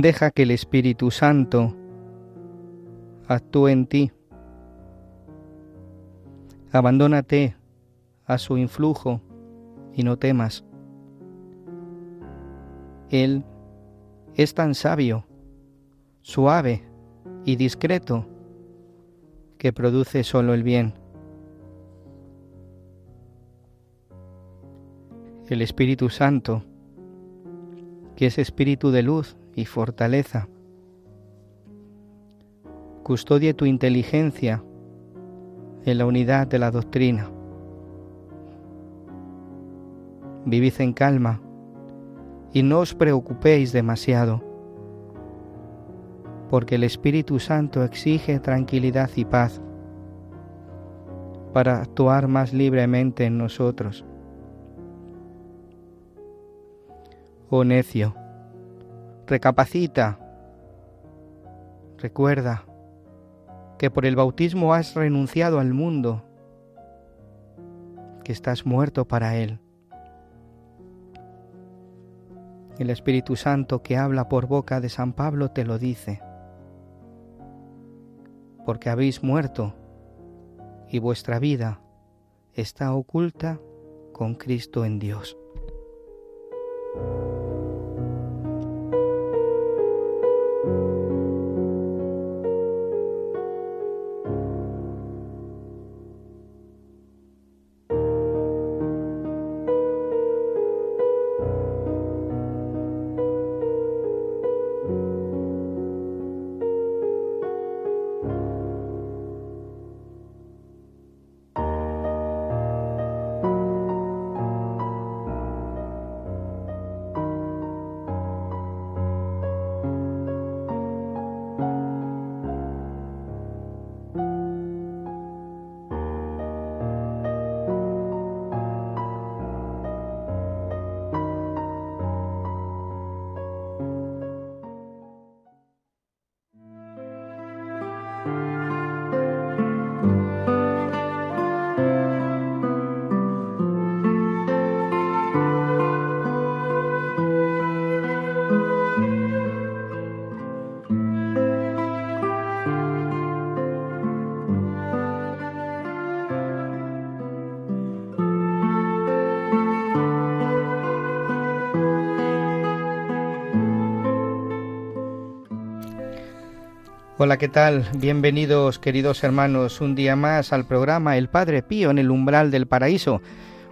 Deja que el Espíritu Santo actúe en ti. Abandónate a su influjo y no temas. Él es tan sabio, suave y discreto que produce solo el bien. El Espíritu Santo, que es espíritu de luz y fortaleza. Custodie tu inteligencia en la unidad de la doctrina. Vivid en calma y no os preocupéis demasiado, porque el Espíritu Santo exige tranquilidad y paz para actuar más libremente en nosotros. Oh necio, Recapacita. Recuerda que por el bautismo has renunciado al mundo, que estás muerto para él. El Espíritu Santo que habla por boca de San Pablo te lo dice, porque habéis muerto y vuestra vida está oculta con Cristo en Dios. Hola, ¿qué tal? Bienvenidos, queridos hermanos, un día más al programa El Padre Pío en el umbral del paraíso.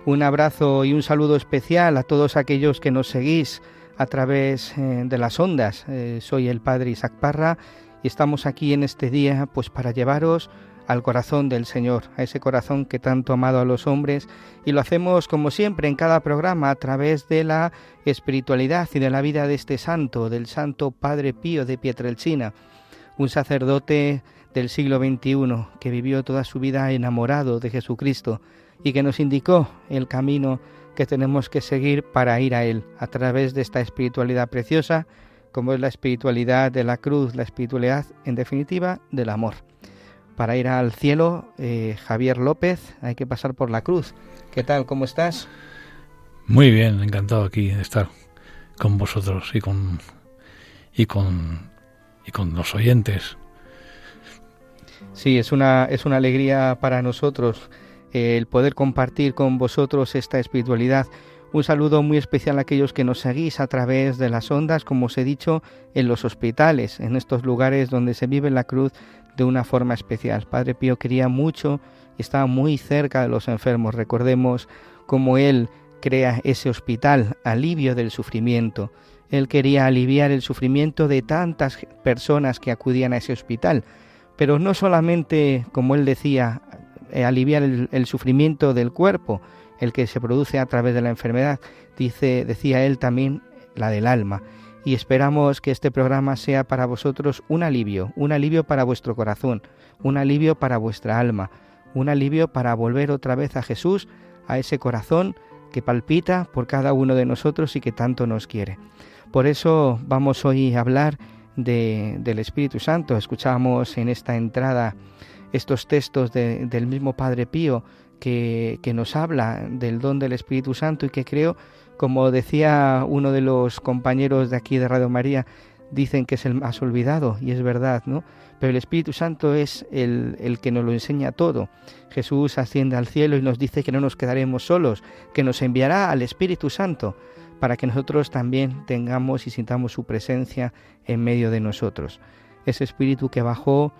Un abrazo y un saludo especial a todos aquellos que nos seguís a través eh, de las ondas. Eh, soy el Padre Isaac Parra y estamos aquí en este día pues para llevaros al corazón del Señor, a ese corazón que tanto ha amado a los hombres y lo hacemos como siempre en cada programa a través de la espiritualidad y de la vida de este santo, del Santo Padre Pío de Pietrelcina un sacerdote del siglo XXI que vivió toda su vida enamorado de Jesucristo y que nos indicó el camino que tenemos que seguir para ir a Él a través de esta espiritualidad preciosa, como es la espiritualidad de la cruz, la espiritualidad en definitiva del amor. Para ir al cielo, eh, Javier López, hay que pasar por la cruz. ¿Qué tal? ¿Cómo estás? Muy bien, encantado aquí de estar con vosotros y con y con y con los oyentes. Sí, es una es una alegría para nosotros eh, el poder compartir con vosotros esta espiritualidad. Un saludo muy especial a aquellos que nos seguís a través de las ondas, como os he dicho, en los hospitales, en estos lugares donde se vive la cruz de una forma especial. Padre Pío quería mucho y estaba muy cerca de los enfermos. Recordemos cómo él crea ese hospital, alivio del sufrimiento. Él quería aliviar el sufrimiento de tantas personas que acudían a ese hospital, pero no solamente, como él decía, eh, aliviar el, sufrimiento del cuerpo, el que se produce a través de la enfermedad, dice, decía él también la del alma. Y esperamos que este programa sea para vosotros un alivio, un alivio para vuestro corazón, un alivio para vuestra alma, un alivio para volver otra vez a Jesús, a ese corazón que palpita por cada uno de nosotros y que tanto nos quiere. Por eso vamos hoy a hablar del Espíritu Santo. Escuchamos en esta entrada estos textos del mismo Padre Pío que, que nos habla del don del Espíritu Santo y que creo, como decía uno de los compañeros de aquí de Radio María, dicen que es el más olvidado y es verdad, ¿no? Pero el Espíritu Santo es el, el, que nos lo enseña todo. Jesús asciende al cielo y nos dice que no nos quedaremos solos, que nos enviará al Espíritu Santo para que nosotros también tengamos y sintamos su presencia en medio de nosotros. Ese Espíritu que bajó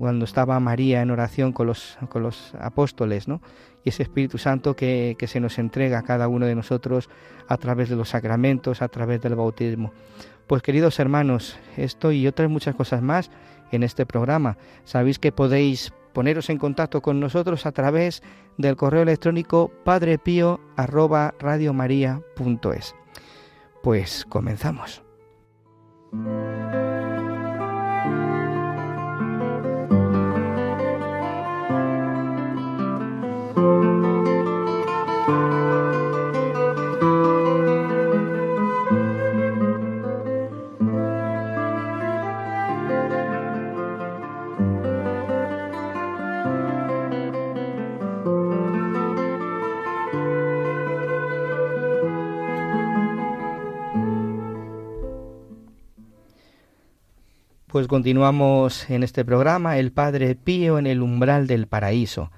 cuando estaba María en oración con los, con los apóstoles, ¿no? Y ese Espíritu Santo que, que se nos entrega a cada uno de nosotros a través de los sacramentos, a través del bautismo. Pues queridos hermanos, esto y otras muchas cosas más en este programa. Sabéis que podéis poneros en contacto con nosotros a través del correo electrónico padrepío@radiomaria.es. Pues comenzamos. Pues continuamos en este programa, el Padre Pío en el umbral del paraíso.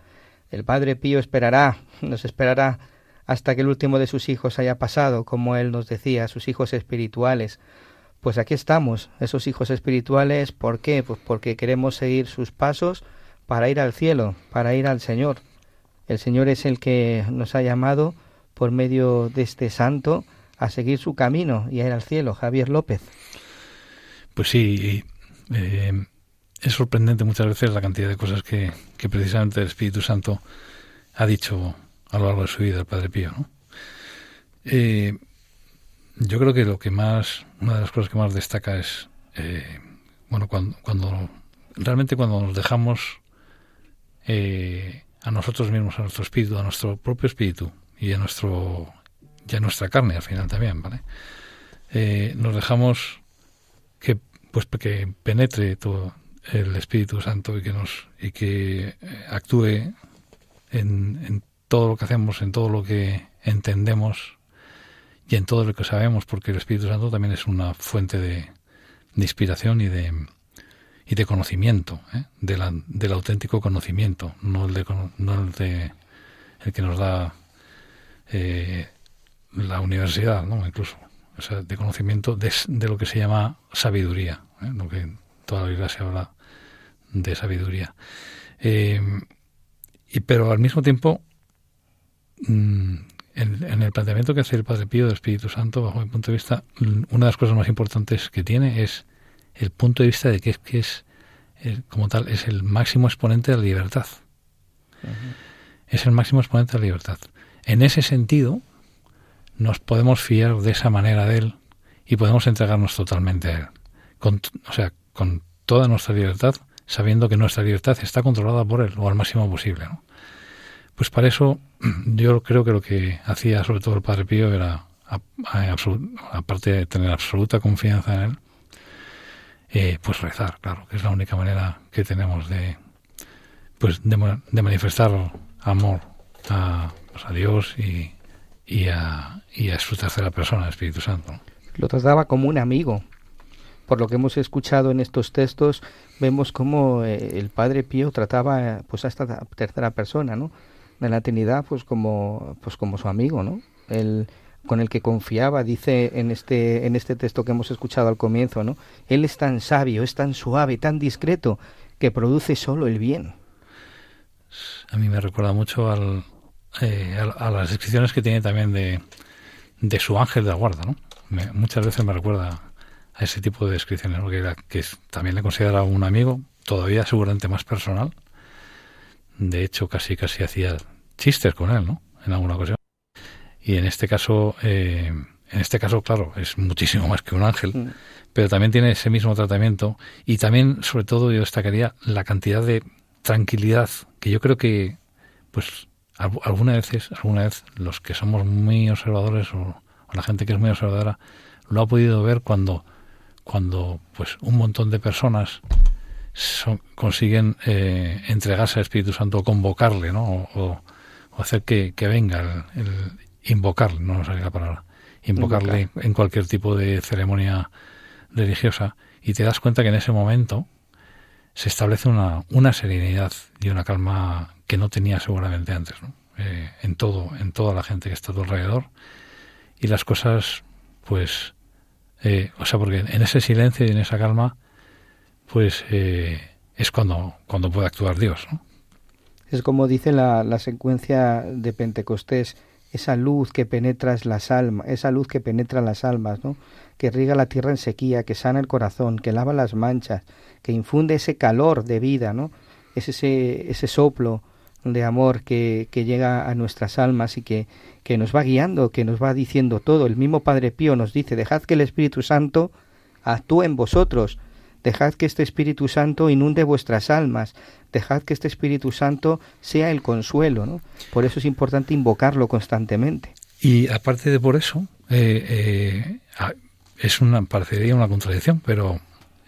El Padre Pío esperará, nos esperará hasta que el último de sus hijos haya pasado, como él nos decía, sus hijos espirituales. Pues aquí estamos, esos hijos espirituales, ¿por qué? Pues porque queremos seguir sus pasos para ir al cielo, para ir al Señor. El Señor es el que nos ha llamado por medio de este santo a seguir su camino y a ir al cielo. Javier López. Pues sí, eh, es sorprendente muchas veces la cantidad de cosas que, precisamente el Espíritu Santo ha dicho a lo largo de su vida el Padre Pío. Eh, yo creo que lo que más, una de las cosas que más destaca es, eh, bueno, cuando, cuando realmente cuando nos dejamos a nosotros mismos, a nuestro espíritu, a nuestro propio espíritu y a nuestro, y a nuestra carne al final también, ¿vale? nos dejamos que pues que penetre todo el Espíritu Santo y que nos y que eh, actúe en, en todo lo que hacemos, en todo lo que entendemos y en todo lo que sabemos, porque el Espíritu Santo también es una fuente de, inspiración y de y de conocimiento, ¿eh? de la, del auténtico conocimiento, no el de, no el de el que nos da eh, la universidad, ¿no? Incluso o sea, de conocimiento de, lo que se llama sabiduría, ¿eh? lo que toda la Biblia se habla de sabiduría. Eh, y, pero al mismo tiempo, mm, en, el planteamiento que hace el Padre Pío del Espíritu Santo, bajo mi punto de vista, mm, una de las cosas más importantes que tiene es el punto de vista de que es, que es como tal, es el máximo exponente de la libertad. Es el máximo exponente de la libertad. En ese sentido, nos podemos fiar de esa manera de Él y podemos entregarnos totalmente a Él. Con, o sea, con toda nuestra libertad, sabiendo que nuestra libertad está controlada por Él, o al máximo posible. Pues para eso yo creo que lo que hacía sobre todo el Padre Pío era, aparte de tener absoluta confianza en Él, eh, pues rezar, claro, que es la única manera que tenemos de, pues de, manifestar amor a, pues a Dios y, y a, y a su tercera persona, el Espíritu Santo. Lo trataba como un amigo. Por lo que hemos escuchado en estos textos, vemos cómo eh, el Padre Pío trataba pues a esta tercera persona, ¿no? De la Trinidad, pues como, pues como su amigo, ¿no? El, con el que confiaba, dice en este, en este texto que hemos escuchado al comienzo, ¿no? Él es tan sabio, es tan suave, tan discreto, que produce solo el bien. A mí me recuerda mucho al, eh, a, las descripciones que tiene también de, de su ángel de la guarda, ¿no? muchas veces me recuerda a ese tipo de descripciones, que, también le considera un amigo, todavía seguramente más personal. De hecho, casi casi hacía chistes con él, ¿no? En alguna ocasión. Y en este caso, eh, en este caso, claro, es muchísimo más que un ángel, mm. pero también tiene ese mismo tratamiento y también, sobre todo, yo destacaría la cantidad de tranquilidad que yo creo que, pues, alguna veces, alguna vez los que somos muy observadores o, la gente que es muy observadora lo ha podido ver cuando, cuando, pues, un montón de personas consiguen eh, entregarse al Espíritu Santo o convocarle, ¿no? O, hacer que, venga el, invocarle, no nos sale la palabra, invocarle en cualquier tipo de ceremonia religiosa y te das cuenta que en ese momento se establece una, una serenidad y una calma que no tenía seguramente antes, eh, en todo, en toda la gente que está a tu alrededor y las cosas, pues, eh, o sea, porque en ese silencio y en esa calma, pues eh, es cuando, cuando puede actuar Dios, ¿no? Es como dice la, la secuencia de Pentecostés, esa luz que penetra las almas, esa luz que penetra las almas, ¿no? que riega la tierra en sequía, que sana el corazón, que lava las manchas, que infunde ese calor de vida, ¿no? Es ese, ese soplo de amor que, que llega a nuestras almas y que, que nos va guiando, que nos va diciendo todo. El mismo Padre Pío nos dice, dejad que el Espíritu Santo actúe en vosotros, dejad que este Espíritu Santo inunde vuestras almas, dejad que este Espíritu Santo sea el consuelo, ¿no? Por eso es importante invocarlo constantemente. Y aparte de por eso, eh, eh, es una parecería una contradicción, pero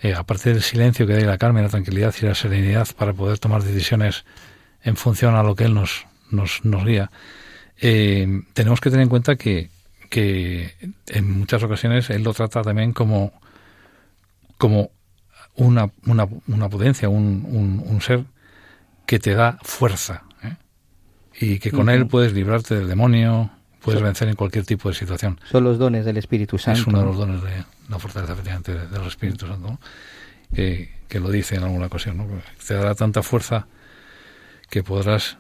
eh, aparte del silencio que da la calma la tranquilidad y la serenidad para poder tomar decisiones en función a lo que él nos nos, nos guía, tenemos que tener en cuenta que, que en muchas ocasiones él lo trata también como como una, una, una potencia, un, un, ser que te da fuerza ¿eh? y que con él puedes librarte del demonio, puedes vencer en cualquier tipo de situación. Son los dones del Espíritu Santo. Es uno de los dones de la fortaleza, efectivamente, de, los Espíritus Santo, que, que, lo dice en alguna ocasión. ¿no? Te dará tanta fuerza que podrás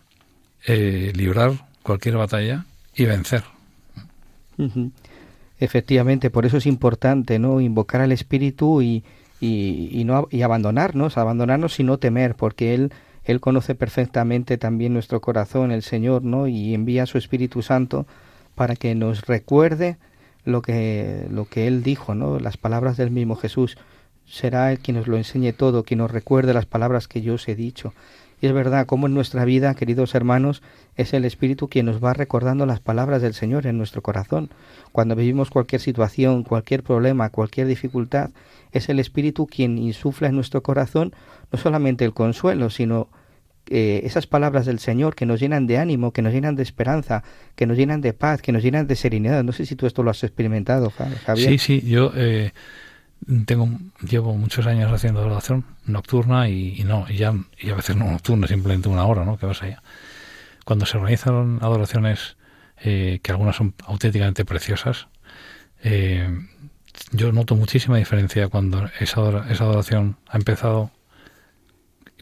eh, librar cualquier batalla y vencer. Efectivamente, por eso es importante no invocar al Espíritu y, y, no, y abandonarnos, abandonarnos y no temer, porque Él, Él conoce perfectamente también nuestro corazón, el Señor, ¿no? Y envía su Espíritu Santo para que nos recuerde lo que, lo que Él dijo, ¿no? Las palabras del mismo Jesús. Será Él quien nos lo enseñe todo, quien nos recuerde las palabras que yo os he dicho. Y es verdad, como en nuestra vida, queridos hermanos, es el Espíritu quien nos va recordando las palabras del Señor en nuestro corazón. Cuando vivimos cualquier situación, cualquier problema, cualquier dificultad, es el Espíritu quien insufla en nuestro corazón no solamente el consuelo, sino eh, esas palabras del Señor que nos llenan de ánimo, que nos llenan de esperanza, que nos llenan de paz, que nos llenan de serenidad. No sé si tú esto lo has experimentado, Javier. Sí, sí, yo eh, tengo llevo muchos años haciendo adoración nocturna y, no, y ya y a veces no nocturna, simplemente una hora, ¿no? Que vas allá. Cuando se organizan adoraciones eh, que algunas son auténticamente preciosas, eh, yo noto muchísima diferencia cuando esa, adoración ha empezado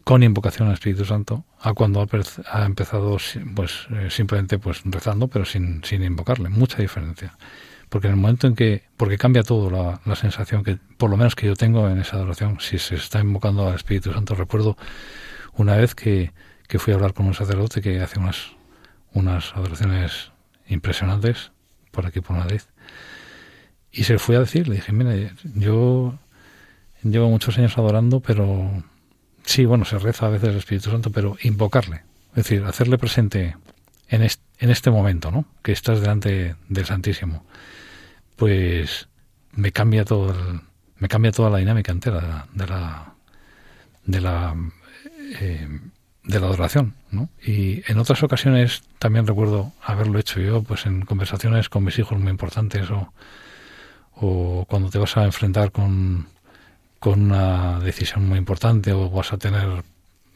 con invocación al Espíritu Santo a cuando ha, empezado pues eh, simplemente pues rezando pero sin, sin invocarle mucha diferencia porque en el momento en que porque cambia todo la, la, sensación que por lo menos que yo tengo en esa adoración si se está invocando al Espíritu Santo recuerdo una vez que, que fui a hablar con un sacerdote que hace unas unas adoraciones impresionantes por aquí por Madrid y se fui a decir, le dije, mira, yo llevo muchos años adorando, pero sí, bueno, se reza a veces el Espíritu Santo, pero invocarle, es decir, hacerle presente en este, en momento, ¿no? Que estás delante del Santísimo, pues me cambia todo me cambia toda la dinámica entera de la de la, de, la, eh, de la adoración, ¿no? Y en otras ocasiones también recuerdo haberlo hecho yo, pues en conversaciones con mis hijos muy importantes o, o cuando te vas a enfrentar con, con una decisión muy importante o vas a tener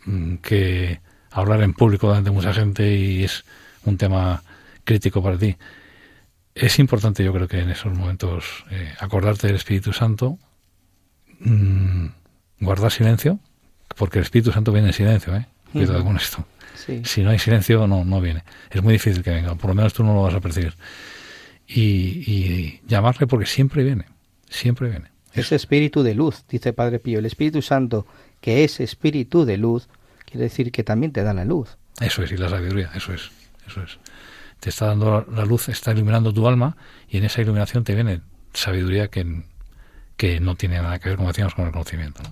mm, que hablar en público delante de mucha gente y es un tema crítico para ti. Es importante, yo creo que en esos momentos eh, acordarte del Espíritu Santo, mm, guardar silencio, porque el Espíritu Santo viene en silencio, ¿eh? Cuidado con esto. Si no hay silencio, no, no viene. Es muy difícil que venga, por lo menos tú no lo vas a percibir. Y, llamarle porque siempre viene, siempre viene. Es espíritu de luz, dice Padre Pío. El Espíritu Santo, que es espíritu de luz, quiere decir que también te da la luz. Eso es, y la sabiduría, eso es, eso es. Te está dando la luz, está iluminando tu alma y en esa iluminación te viene sabiduría que, que no tiene nada que ver, como decíamos, con el conocimiento.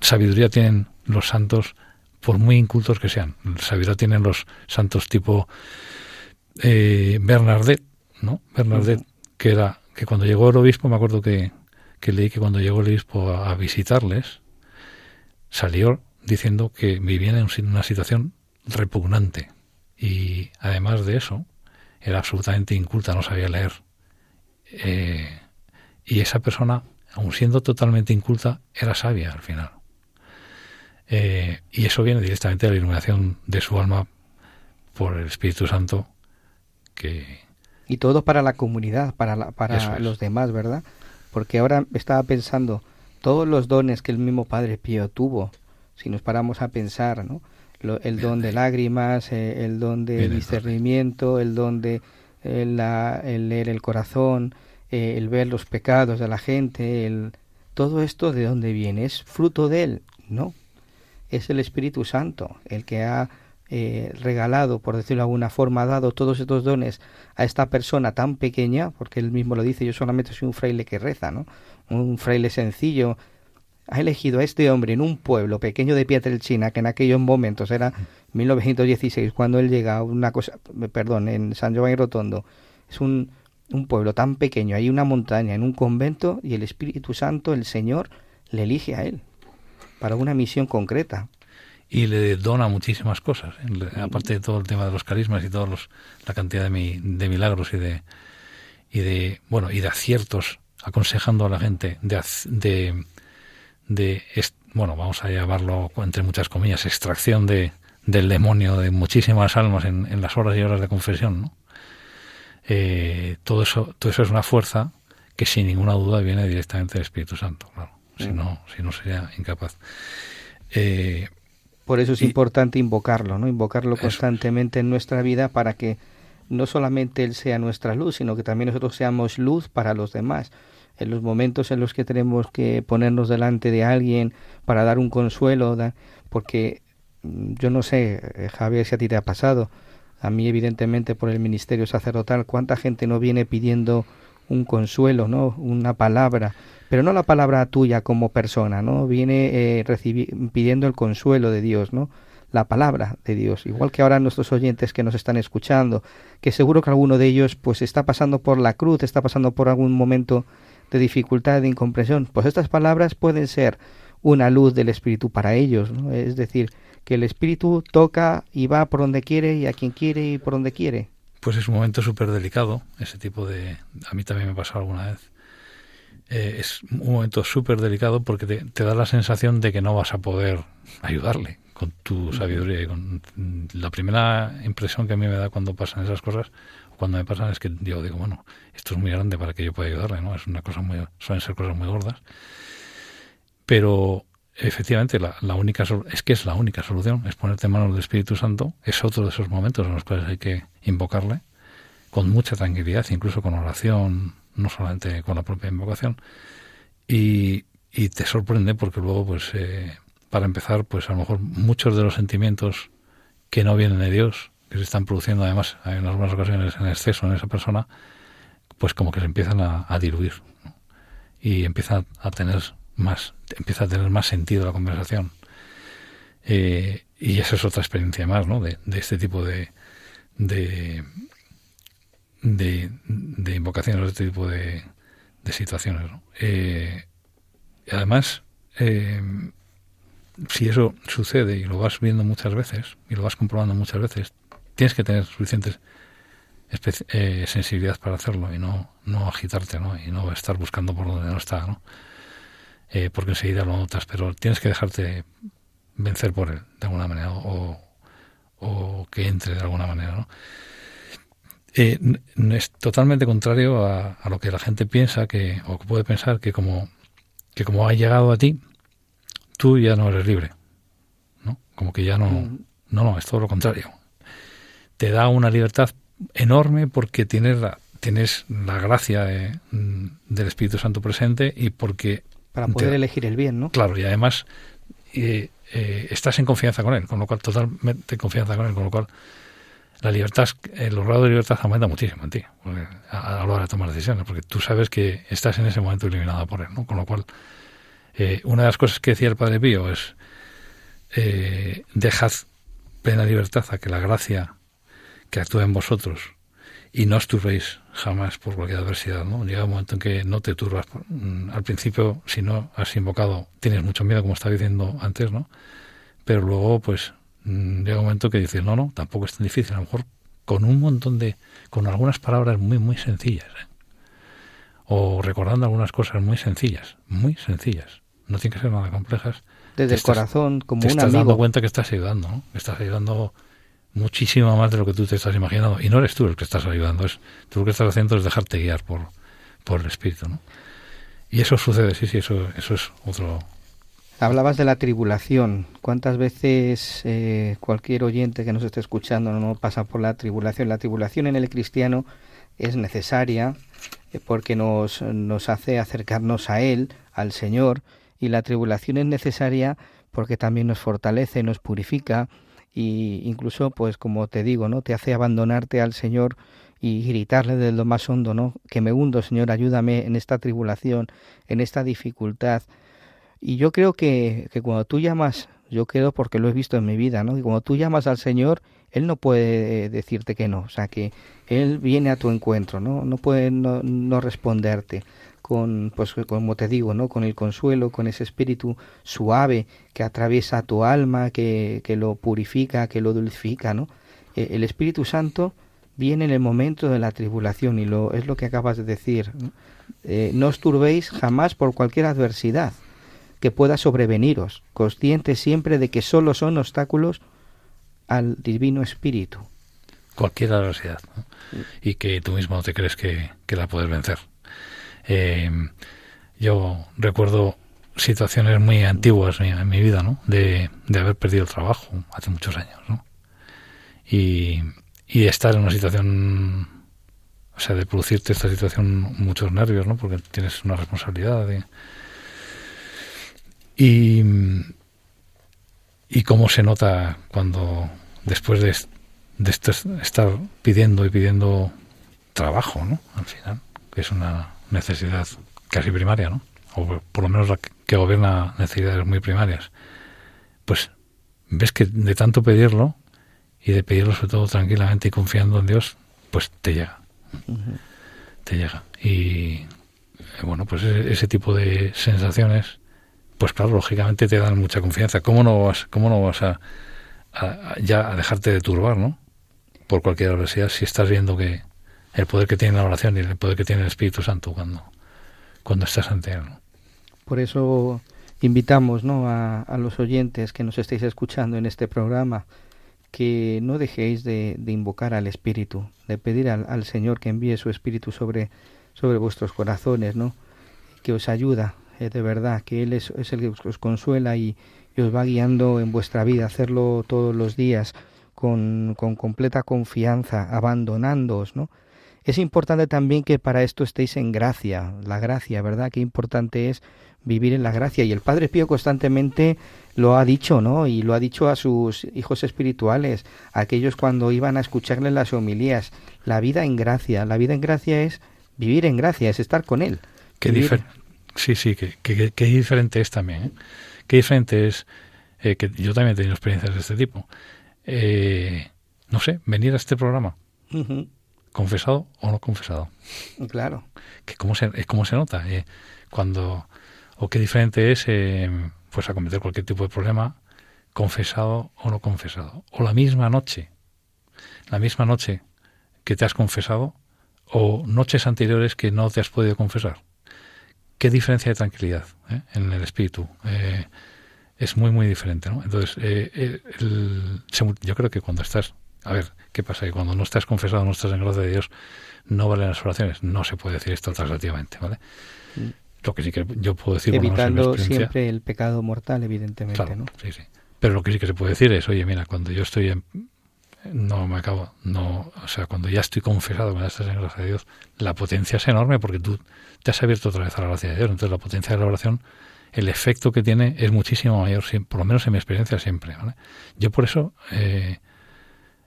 Sabiduría tienen los santos por muy incultos que sean. Sabiduría tienen los santos tipo eh, Bernardet, ¿no? Bernardet, que era que cuando llegó el obispo, me acuerdo que, que leí que cuando llegó el obispo a, visitarles, salió diciendo que vivían en una situación repugnante y además de eso era absolutamente inculta, no sabía leer. Eh, y esa persona, aun siendo totalmente inculta, era sabia al final. Eh, y eso viene directamente de la iluminación de su alma por el Espíritu Santo que... Y todo para la comunidad, para, para los demás, ¿verdad? Porque ahora estaba pensando, todos los dones que el mismo Padre Pío tuvo, si nos paramos a pensar, ¿no? El don de lágrimas, eh, el don de discernimiento, el don de eh, el leer el corazón, el ver los pecados de la gente, el, todo esto de dónde viene, es fruto de él, ¿no? es el Espíritu Santo el que ha eh, regalado, por decirlo de alguna forma, ha dado todos estos dones a esta persona tan pequeña, porque él mismo lo dice, yo solamente soy un fraile que reza, ¿no? Un fraile sencillo. Ha elegido a este hombre en un pueblo pequeño de Pietrelcina, que en aquellos momentos era 1916, cuando él llega a una cosa, perdón, en San Giovanni Rotondo. Es un, un pueblo tan pequeño, hay una montaña, en un convento, y el Espíritu Santo, el Señor, le elige a él para una misión concreta. Y le dona muchísimas cosas, ¿eh? aparte de todo el tema de los carismas y toda la cantidad de, de milagros y de, y de, bueno, y de aciertos, aconsejando a la gente de, de bueno, vamos a llamarlo entre muchas comillas, extracción de, del demonio de muchísimas almas en, en las horas y horas de confesión, ¿no? Eh, todo eso, todo eso es una fuerza que sin ninguna duda viene directamente del Espíritu Santo, claro si no, si no sería incapaz. Eh, Por eso es importante invocarlo, ¿no? Invocarlo constantemente en nuestra vida para que no solamente Él sea nuestra luz, sino que también nosotros seamos luz para los demás. En los momentos en los que tenemos que ponernos delante de alguien para dar un consuelo, porque mm, yo no sé, eh, Javier, si a ti te ha pasado, a mí evidentemente por el ministerio sacerdotal, cuánta gente no viene pidiendo un consuelo, ¿no? Una palabra, pero no la palabra tuya como persona, ¿no? Viene eh, pidiendo el consuelo de Dios, ¿no? La palabra de Dios, igual que ahora nuestros oyentes que nos están escuchando, que seguro que alguno de ellos pues está pasando por la cruz, está pasando por algún momento de dificultad, de incomprensión, pues estas palabras pueden ser una luz del Espíritu para ellos, ¿no? Es decir, que el Espíritu toca y va por donde quiere y a quien quiere y por donde quiere. Pues es un momento súper delicado, ese tipo de... A mí también me pasó alguna vez eh, es un momento súper delicado porque te, da la sensación de que no vas a poder ayudarle con tu sabiduría. Y con, la primera impresión que a mí me da cuando pasan esas cosas, cuando me pasan, es que yo digo, bueno, esto es muy grande para que yo pueda ayudarle, ¿no? Es una cosa muy, suelen ser cosas muy gordas. Pero efectivamente la, la única es que es la única solución, es ponerte en manos del Espíritu Santo, es otro de esos momentos en los cuales hay que invocarle con mucha tranquilidad, incluso con oración, no solamente con la propia invocación. Y, y te sorprende porque luego, pues, eh, para empezar, pues a lo mejor muchos de los sentimientos que no vienen de Dios, que se están produciendo además en algunas ocasiones en exceso en esa persona, pues como que se empiezan a, diluir y empieza a tener más, empieza a tener más sentido la conversación. Eh, y esa es otra experiencia más, ¿no? De, de este tipo de, de, de, invocaciones, de este tipo de, de situaciones. Eh, además, eh, si eso sucede y lo vas viendo muchas veces y lo vas comprobando muchas veces, tienes que tener suficientes eh, sensibilidad para hacerlo y no, no agitarte ¿no? y no estar buscando por donde no está, ¿no? Eh, porque enseguida lo notas, pero tienes que dejarte vencer por él de alguna manera o, o que entre de alguna manera. ¿no? Eh, es totalmente contrario a, a, lo que la gente piensa que o que puede pensar que como que como ha llegado a ti tú ya no eres libre no como que ya no mm. no no es todo lo contrario te da una libertad enorme porque tienes la, tienes la gracia mm, del Espíritu Santo presente y porque... Para poder elegir el bien, ¿no? Claro, y además eh, eh, estás en confianza con Él, con lo cual totalmente en confianza con Él, con lo cual la libertad, el grado de libertad aumenta muchísimo en ti a, la hora de tomar decisiones, porque tú sabes que estás en ese momento eliminado por Él, ¿no? Con lo cual, eh, una de las cosas que decía el Padre Pío es, dejad plena libertad a que la gracia que actúa en vosotros y no os turbéis jamás por cualquier adversidad, ¿no? Llega un momento en que no te turbas. Mm, al principio, si no has invocado, tienes mucho miedo, como estaba diciendo antes, ¿no? Pero luego, pues, mm, llega un momento que dices, no, no, tampoco es tan difícil. A lo mejor con un montón de, con algunas palabras muy, muy sencillas, ¿eh? O recordando algunas cosas muy sencillas, muy sencillas. No tienen que ser nada complejas. Desde el corazón, como te un estás dando cuenta que estás ayudando, ¿no? estás ayudando muchísimo más de lo que tú te estás imaginando. Y no eres tú el que estás ayudando, es tú lo que estás haciendo es dejarte guiar por, por el Espíritu. ¿no? Y eso sucede, sí, sí, eso, eso es otro. Hablabas de la tribulación. ¿Cuántas veces eh, cualquier oyente que nos esté escuchando no pasa por la tribulación? La tribulación en el cristiano es necesaria eh, porque nos, nos hace acercarnos a Él, al Señor, y la tribulación es necesaria porque también nos fortalece, nos purifica, y incluso pues como te digo, ¿no? te hace abandonarte al Señor y gritarle desde lo más hondo, ¿no? Que me hundo, Señor, ayúdame en esta tribulación, en esta dificultad. Y yo creo que, que cuando tú llamas, yo creo porque lo he visto en mi vida, ¿no? Y cuando tú llamas al Señor, Él no puede decirte que no, o sea que Él viene a tu encuentro, ¿no? No puede no, no responderte con, pues como te digo, ¿no? Con el consuelo, con ese espíritu suave que atraviesa tu alma, que, que lo purifica, que lo dulcifica, ¿no? E, el Espíritu Santo viene en el momento de la tribulación y lo es lo que acabas de decir. ¿no? Eh, os turbéis jamás por cualquier adversidad que pueda sobreveniros, conscientes siempre de que solo son obstáculos al divino Espíritu. Cualquier adversidad. Y que tú mismo te crees que, que la puedes vencer. Eh, yo recuerdo situaciones muy antiguas en mi vida, ¿no? De, de, haber perdido el trabajo hace muchos años, ¿no? Y, y estar en una situación, o sea, de producirte esta situación muchos nervios, ¿no? Porque tienes una responsabilidad. Y, y cómo se nota cuando después de, de estar pidiendo y pidiendo trabajo, ¿no? Al final, que es una necesidad casi primaria, ¿no? O por lo menos la que gobierna necesidades muy primarias. Pues ves que de tanto pedirlo y de pedirlo sobre todo tranquilamente y confiando en Dios, pues te llega. Te llega. Y bueno, pues ese, tipo de sensaciones, pues claro, lógicamente te dan mucha confianza. ¿Cómo no vas, cómo no vas a, ya a dejarte de turbar, ¿no? Por cualquier adversidad, si estás viendo que, el poder que tiene la oración y el poder que tiene el Espíritu Santo cuando, cuando estás ante Él. Por eso invitamos ¿no? a, los oyentes que nos estéis escuchando en este programa que no dejéis de, de invocar al Espíritu, de pedir al, al, Señor que envíe su Espíritu sobre, sobre vuestros corazones, ¿no? que os ayuda eh, de verdad, que Él es, es, el que os consuela y, y, os va guiando en vuestra vida, hacerlo todos los días con, con completa confianza, abandonándoos, ¿no? Es importante también que para esto estéis en gracia, la gracia, ¿verdad? Qué importante es vivir en la gracia. Y el Padre Pío constantemente lo ha dicho, ¿no? Y lo ha dicho a sus hijos espirituales, a aquellos cuando iban a escucharle las homilías. La vida en gracia, la vida en gracia es vivir en gracia, es estar con Él. Qué diferente. Sí, sí, qué que, que, diferente es también. ¿eh? Qué diferente es, eh, que yo también he tenido experiencias de este tipo. Eh, no sé, venir a este programa. Uh -huh confesado o no confesado. Claro. Que cómo se, cómo se nota. Eh, cuando O qué diferente es eh, pues acometer cualquier tipo de problema, confesado o no confesado. O la misma noche, la misma noche que te has confesado, o noches anteriores que no te has podido confesar. Qué diferencia de tranquilidad eh, en el espíritu. Eh, es muy, muy diferente. ¿no? Entonces, eh, yo creo que cuando estás. A ver, ¿qué pasa? Que cuando no estás confesado, no estás en gracia de Dios, no valen las oraciones. No se puede decir esto taxativamente, ¿vale? Mm. Lo que sí que yo puedo decir... Evitando siempre el pecado mortal, evidentemente, ¿no? Sí, sí. Pero lo que sí que se puede decir es, oye, mira, cuando yo estoy en... No me acabo, no, o sea, cuando ya estoy confesado, cuando estás en gracia de Dios, la potencia es enorme porque tú te has abierto otra vez a la gracia de Dios. Entonces la potencia de la oración, el efecto que tiene es muchísimo mayor, por lo menos en mi experiencia siempre. ¿vale? Yo por eso eh,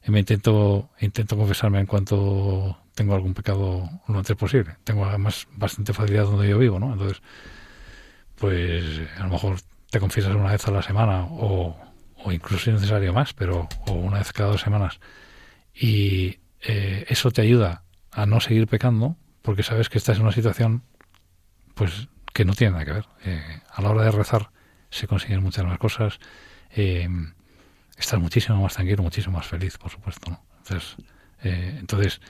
me intento, intento confesarme en cuanto tengo algún pecado lo antes posible. Tengo además bastante facilidad donde yo vivo, ¿no? Entonces, pues a lo mejor te confiesas una vez a la semana o, o incluso si es necesario más, pero o una vez cada dos semanas. Y eh, eso te ayuda a no seguir pecando porque sabes que estás en una situación pues que no tiene nada que ver. Eh, a la hora de rezar se consiguen muchas más cosas. Eh, estás muchísimo más tranquilo, muchísimo más feliz, por supuesto. ¿no? Entonces, eh, entonces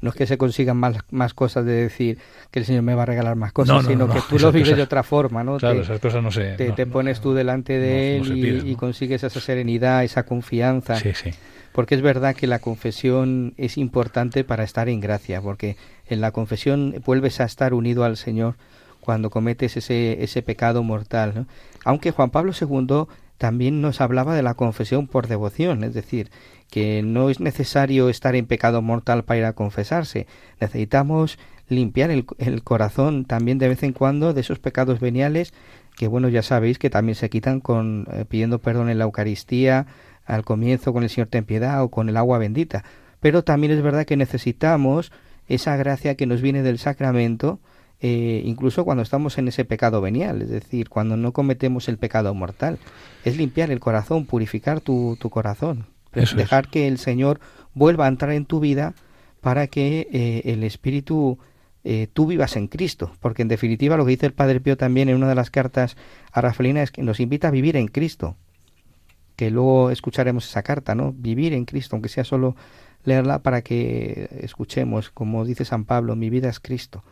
no es que se consigan más, más cosas de decir que el Señor me va a regalar más cosas, sino que tú lo vives de otra forma, ¿no? Claro, esas cosas no se... Te, pones tú delante de Él y, consigues esa serenidad, esa confianza. Sí, sí. Porque es verdad que la confesión es importante para estar en gracia, porque en la confesión vuelves a estar unido al Señor cuando cometes ese, ese pecado mortal. ¿no? Aunque Juan Pablo II también nos hablaba de la confesión por devoción, es decir, que no es necesario estar en pecado mortal para ir a confesarse. Necesitamos limpiar el, corazón también de vez en cuando de esos pecados veniales que, bueno, ya sabéis que también se quitan con eh, pidiendo perdón en la Eucaristía, al comienzo con el Señor ten piedad o con el agua bendita. Pero también es verdad que necesitamos esa gracia que nos viene del sacramento, eh, incluso cuando estamos en ese pecado venial, es decir, cuando no cometemos el pecado mortal. Es limpiar el corazón, purificar tu, tu corazón dejar que el Señor vuelva a entrar en tu vida para que eh, el Espíritu eh, tú vivas en Cristo, porque en definitiva lo que dice el Padre Pío también en una de las cartas a Rafaelina es que nos invita a vivir en Cristo, que luego escucharemos esa carta, ¿no? Vivir en Cristo, aunque sea solo leerla para que escuchemos, como dice San Pablo, mi vida es Cristo.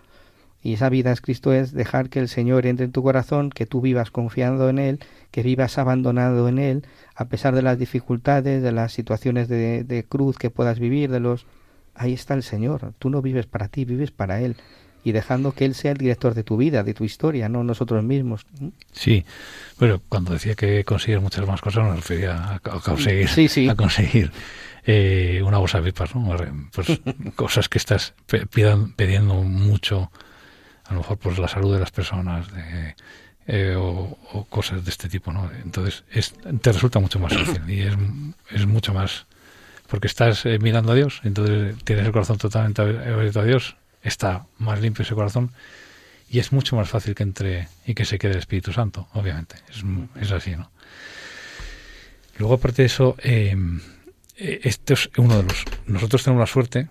Y esa vida es Cristo es dejar que el Señor entre en tu corazón, que tú vivas confiando en Él, que vivas abandonado en Él, a pesar de las dificultades, de las situaciones de, cruz que puedas vivir, de los... Ahí está el Señor. Tú no vives para ti, vives para Él. Y dejando que Él sea el director de tu vida, de tu historia, no nosotros mismos. Sí, bueno, cuando decía que consigues muchas más cosas, me refería a, conseguir, a conseguir eh, una bolsa de pipas, ¿no? Pues cosas que estás pidiendo mucho a lo mejor por la salud de las personas eh, o, cosas de este tipo, ¿no? Entonces te resulta mucho más fácil y es, es mucho más porque estás eh, mirando a Dios, entonces tienes el corazón totalmente abierto a Dios, está más limpio ese corazón y es mucho más fácil que entre y que se quede el Espíritu Santo, obviamente, es, es así, ¿no? Luego aparte de eso, eh, este es uno de los nosotros tenemos la suerte,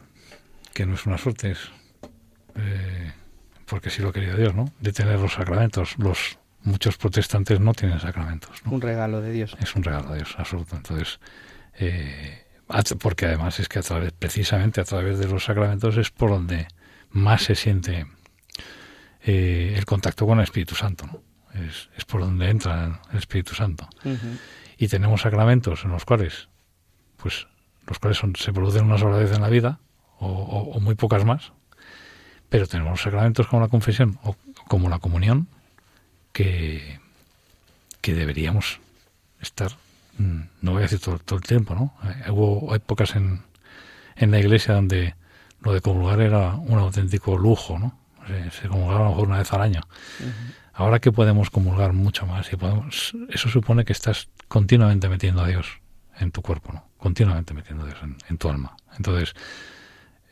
que no es una suerte, es porque sí lo quería Dios, ¿no? De tener los sacramentos. Los muchos protestantes no tienen sacramentos. Un regalo de Dios. Es un regalo de Dios, absoluto. Entonces, eh, porque además es que a través, precisamente a través de los sacramentos es por donde más se siente eh, el contacto con el Espíritu Santo, ¿no? Es, es por donde entra el Espíritu Santo. Y tenemos sacramentos en los cuales, pues, los cuales son, se producen una sola vez en la vida, o, o muy pocas más, pero tenemos sacramentos como la confesión o como la comunión que, que deberíamos estar, mm, no voy a decir todo, el tiempo, ¿no? Eh, hubo épocas en, en la iglesia donde lo de comulgar era un auténtico lujo, ¿no? Se, comulgaba a lo mejor una vez al año. Ahora que podemos comulgar mucho más y podemos, eso supone que estás continuamente metiendo a Dios en tu cuerpo, ¿no? Continuamente metiendo a Dios en, en tu alma. Entonces,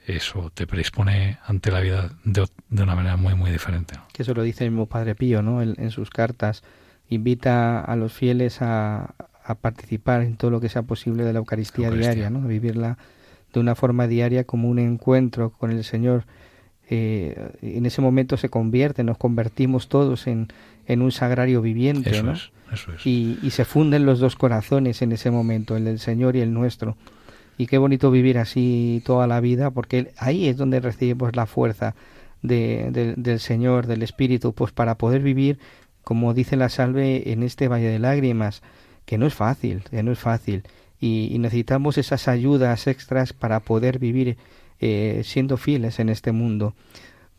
eso te predispone ante la vida de, una manera muy, muy diferente. Que eso lo dice el mismo Padre Pío, ¿no? En, sus cartas. Invita a los fieles a, participar en todo lo que sea posible de la Eucaristía, diaria, ¿no? A vivirla de una forma diaria como un encuentro con el Señor. eh, en ese momento se convierte, nos convertimos todos en, en un sagrario viviente, Eso ¿no? es, eso es. y, y se funden los dos corazones en ese momento, el del Señor y el nuestro. Y qué bonito vivir así toda la vida, porque ahí es donde recibimos la fuerza de- de- del Señor, del Espíritu, pues para poder vivir, como dice la salve, en este valle de lágrimas, que no es fácil, que no es fácil. Y, y necesitamos esas ayudas extras para poder vivir eh, siendo fieles en este mundo.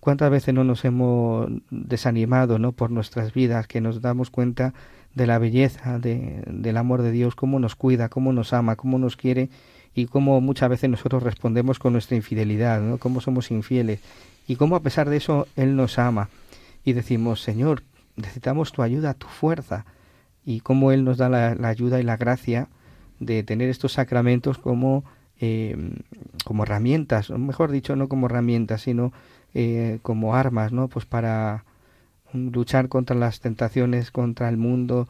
¿Cuántas veces no nos hemos desanimado ¿no? por nuestras vidas, que nos damos cuenta de la belleza de, del amor de Dios, cómo nos cuida, cómo nos ama, cómo nos quiere y cómo muchas veces nosotros respondemos con nuestra infidelidad, ¿no? cómo somos infieles y cómo a pesar de eso Él nos ama y decimos, Señor, necesitamos tu ayuda, tu fuerza y cómo Él nos da la, ayuda y la gracia de tener estos sacramentos como, eh, como herramientas, o mejor dicho, no como herramientas, sino eh, como armas, ¿no? Pues para luchar contra las tentaciones, contra el mundo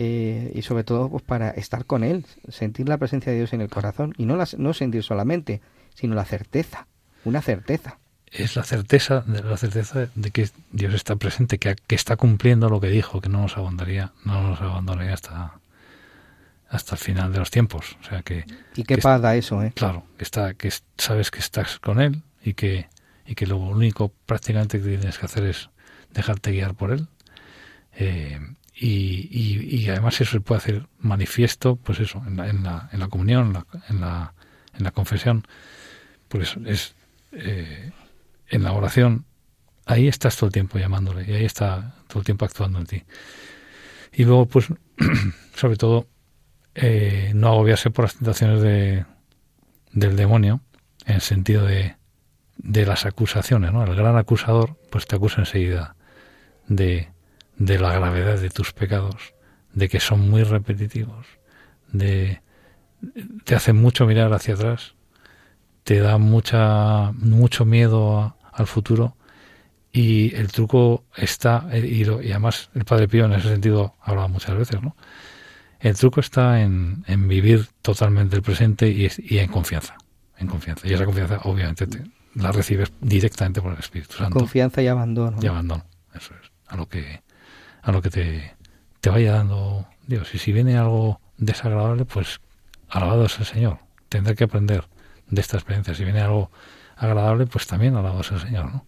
eh, y sobre todo pues para estar con Él, sentir la presencia de Dios en el corazón y no, la, no sentir solamente, sino la certeza, una certeza. es la certeza de la certeza de que Dios está presente, que, que está cumpliendo lo que dijo, que no nos abandonaría, no nos abandonaría hasta hasta el final de los tiempos. O sea que Y qué da eso, ¿eh? claro, que está que es- sabes que estás con él y que y que lo único prácticamente que tienes que hacer es dejarte guiar por él. Eh, y, y, y además eso se puede hacer manifiesto, pues eso, en la, en la, en la comunión, en la, en la, confesión, pues es eh, en la oración, ahí estás todo el tiempo llamándole y ahí está todo el tiempo actuando en ti. Y luego, pues, sobre todo, eh, no agobiarse por las tentaciones de, del demonio, en el sentido de, de las acusaciones, ¿no? El gran acusador, pues te acusa enseguida de, de la gravedad de tus pecados, de que son muy repetitivos, de te hace mucho mirar hacia atrás, te da mucha mucho miedo a- al futuro y el truco está eh, y, lo- y además el Padre Pío en ese sentido habla muchas veces, ¿no? El truco está en, en vivir totalmente el presente y, y en confianza, en confianza. Y esa confianza obviamente te- la recibes directamente por el Espíritu Santo Confianza y abandono. y abandono, eso es, a lo que a lo que te, te vaya dando Dios. Y si viene algo desagradable, pues alabado es el Señor. Tendré que aprender de esta experiencia. Si viene algo agradable, pues también alabado es el Señor, ¿no?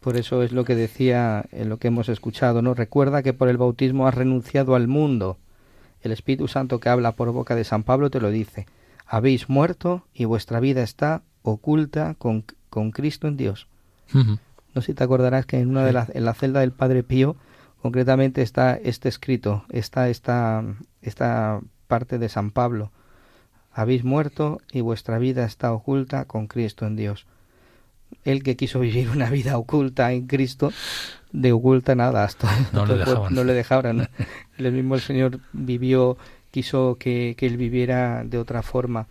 Por eso es lo que decía en lo que hemos escuchado, ¿no? Recuerda que por el bautismo has renunciado al mundo. El Espíritu Santo que habla por boca de San Pablo te lo dice. Habéis muerto y vuestra vida está oculta con, con Cristo en Dios. No sé si te acordarás que en una de las en la celda del Padre Pío concretamente está este escrito, está esta esta parte de San Pablo. Habéis muerto y vuestra vida está oculta con Cristo en Dios. Él que quiso vivir una vida oculta en Cristo, de oculta nada, hasta No le dejaban. no le dejaban. El mismo el Señor vivió, quiso que, que él viviera de otra forma.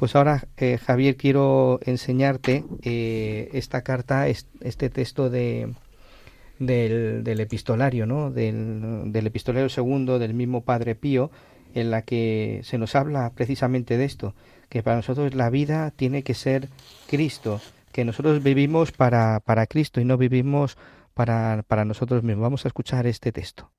Pues ahora, eh, Javier, quiero enseñarte eh, esta carta, es- este texto de, del, epistolario, ¿no? Del, del epistolario segundo del mismo Padre Pío, en la que se nos habla precisamente de esto, que para nosotros la vida tiene que ser Cristo, que nosotros vivimos para, para Cristo y no vivimos para, para nosotros mismos. Vamos a escuchar este texto.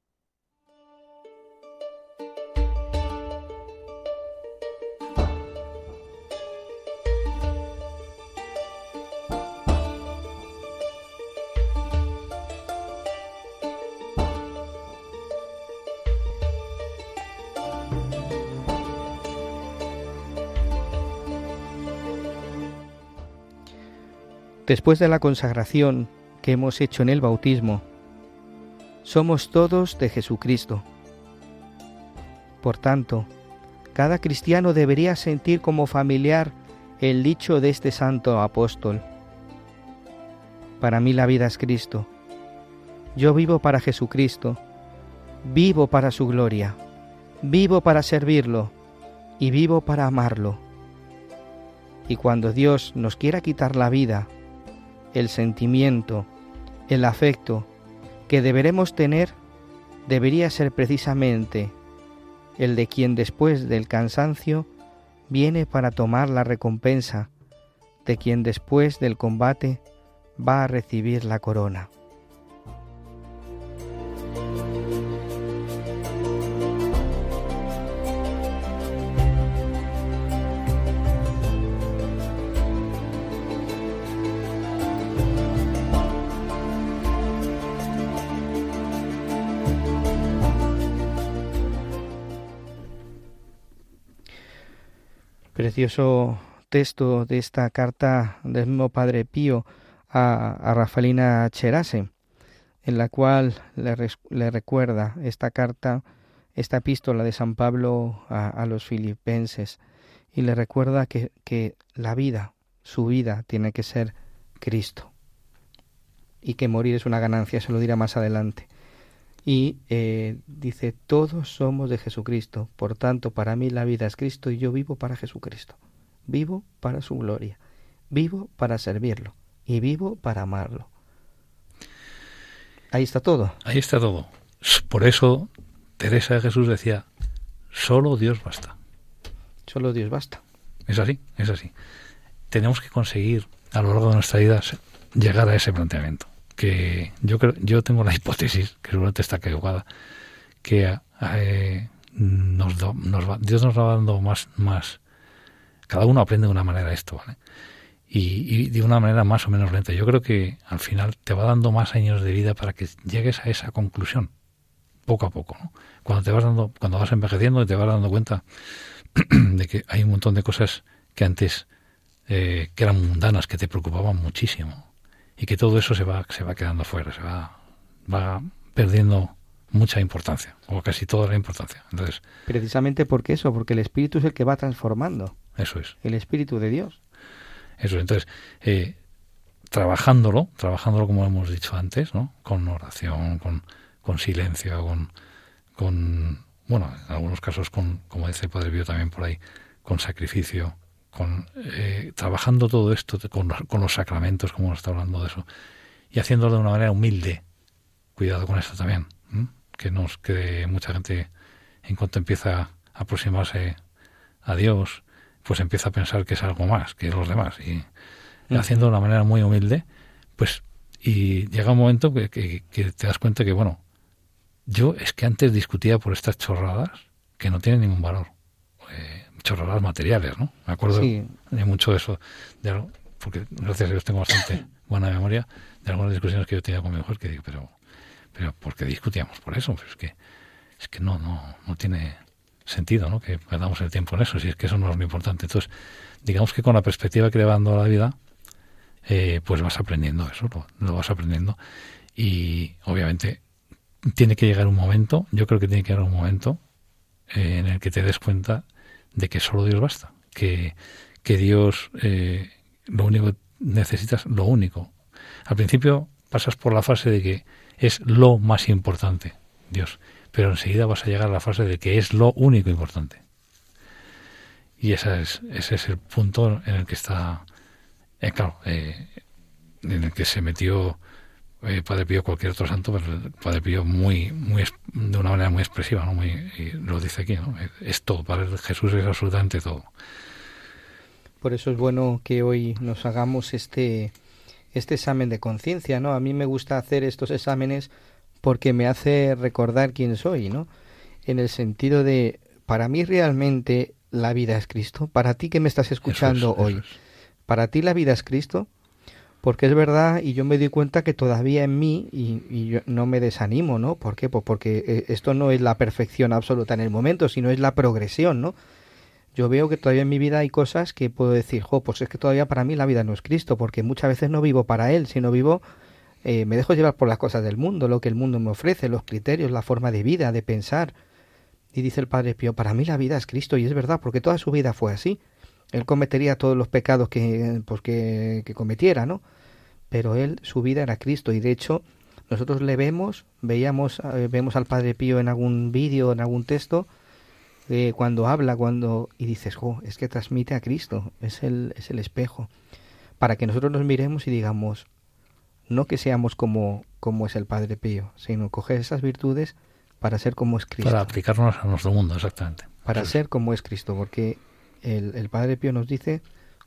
Después de la consagración que hemos hecho en el bautismo, somos todos de Jesucristo. Por tanto, cada cristiano debería sentir como familiar el dicho de este santo apóstol. Para mí la vida es Cristo. Yo vivo para Jesucristo. Vivo para su gloria. Vivo para servirlo. Y vivo para amarlo. Y cuando Dios nos quiera quitar la vida, el sentimiento, el afecto que deberemos tener debería ser precisamente el de quien después del cansancio viene para tomar la recompensa, de quien después del combate va a recibir la corona. Precioso texto de esta carta del mismo Padre Pío a, a Rafaelina Cherase, en la cual le, recuerda esta carta, esta epístola de San Pablo a, los filipenses, y le recuerda que, que la vida, su vida, tiene que ser Cristo, y que morir es una ganancia, se lo dirá más adelante. Y eh, dice, todos somos de Jesucristo, por tanto, para mí la vida es Cristo y yo vivo para Jesucristo. Vivo para su gloria, vivo para servirlo y vivo para amarlo. Ahí está todo. Ahí está todo. Por eso Teresa de Jesús decía, solo Dios basta. Solo Dios basta. Es así, es así. Tenemos que conseguir a lo largo de nuestra vida llegar a ese planteamiento. Que yo creo, yo tengo la hipótesis, que seguramente está equivocada, que eh, nos, nos Dios nos va dando más, más cada uno aprende de una manera esto, ¿vale? Y, de una manera más o menos lenta. Yo creo que al final te va dando más años de vida para que llegues a esa conclusión, poco a poco. Cuando te vas dando, cuando vas envejeciendo, te vas dando cuenta de que hay un montón de cosas que antes eh, que eran mundanas, que te preocupaban muchísimo, y que todo eso se va, se va quedando fuera, se va, va perdiendo mucha importancia, o casi toda la importancia. Entonces, Precisamente porque eso, porque el Espíritu es el que va transformando. Eso es. El Espíritu de Dios. Eso es. Entonces, eh, trabajándolo, trabajándolo como hemos dicho antes, ¿no? Con oración, con, con silencio, con, con, bueno, en algunos casos con, como dice el Padre Pío también por ahí, con sacrificio, con eh, trabajando todo esto con, con, los sacramentos, como hemos estado hablando de eso, y haciéndolo de una manera humilde. Cuidado con esto también, que nos que mucha gente en cuanto empieza a aproximarse a Dios, pues empieza a pensar que es algo más que los demás. Y haciendo de una manera muy humilde, pues y llega un momento que, que, te das cuenta que bueno, yo es que antes discutía por estas chorradas que no tienen ningún valor, eh, chorradas materiales, ¿no? Me acuerdo de mucho de eso, de, porque gracias a Dios tengo bastante buena memoria de algunas discusiones que yo tenía con mi mujer que digo, pero pero ¿por qué discutíamos por eso? Pues es que es que no no no tiene sentido, ¿no? Que perdamos el tiempo en eso, si es que eso no es lo importante. Entonces, digamos que con la perspectiva que le va dando la vida, eh, pues vas aprendiendo eso, lo, vas aprendiendo. Y obviamente tiene que llegar un momento, yo creo que tiene que llegar un momento eh, en el que te des cuenta de que solo Dios basta, que, que Dios eh, lo único que necesitas, lo único. Al principio pasas por la fase de que es lo más importante, Dios pero enseguida vas a llegar a la fase de que es lo único importante. Y esa es, ese es el punto en el que está, eh, claro, eh, en el que se metió eh, Padre Pío cualquier otro santo, pero Padre Pío muy, muy, de una manera muy expresiva, ¿no? Muy, lo dice aquí, ¿no? Es todo, para Jesús es absolutamente todo. Por eso es bueno que hoy nos hagamos este, este examen de conciencia, ¿no? A mí me gusta hacer estos exámenes porque me hace recordar quién soy, ¿no? En el sentido de, para mí realmente la vida es Cristo. Para ti que me estás escuchando hoy, para ti la vida es Cristo. Porque es verdad y yo me doy cuenta que todavía en mí, y, yo no me desanimo, ¿no? ¿Por qué? Pues porque eh, esto no es la perfección absoluta en el momento, sino es la progresión, ¿no? Yo veo que todavía en mi vida hay cosas que puedo decir, jo, pues es que todavía para mí la vida no es Cristo, porque muchas veces no vivo para Él, sino vivo eh, me dejo llevar por las cosas del mundo, lo que el mundo me ofrece, los criterios, la forma de vida, de pensar. Y dice el Padre Pío, para mí la vida es Cristo y es verdad, porque toda su vida fue así. Él cometería todos los pecados que, pues, que, cometiera, ¿no? Pero él, su vida era Cristo y de hecho nosotros le vemos, veíamos, eh, vemos al Padre Pío en algún vídeo, en algún texto, eh, cuando habla, cuando y dices, oh, es que transmite a Cristo, es el, es el espejo, para que nosotros nos miremos y digamos, no que seamos como, como es el Padre Pío, sino coger esas virtudes para ser como es Cristo. Para aplicarnos a nuestro mundo, exactamente. Para ser como es Cristo, porque el, el, Padre Pío nos dice,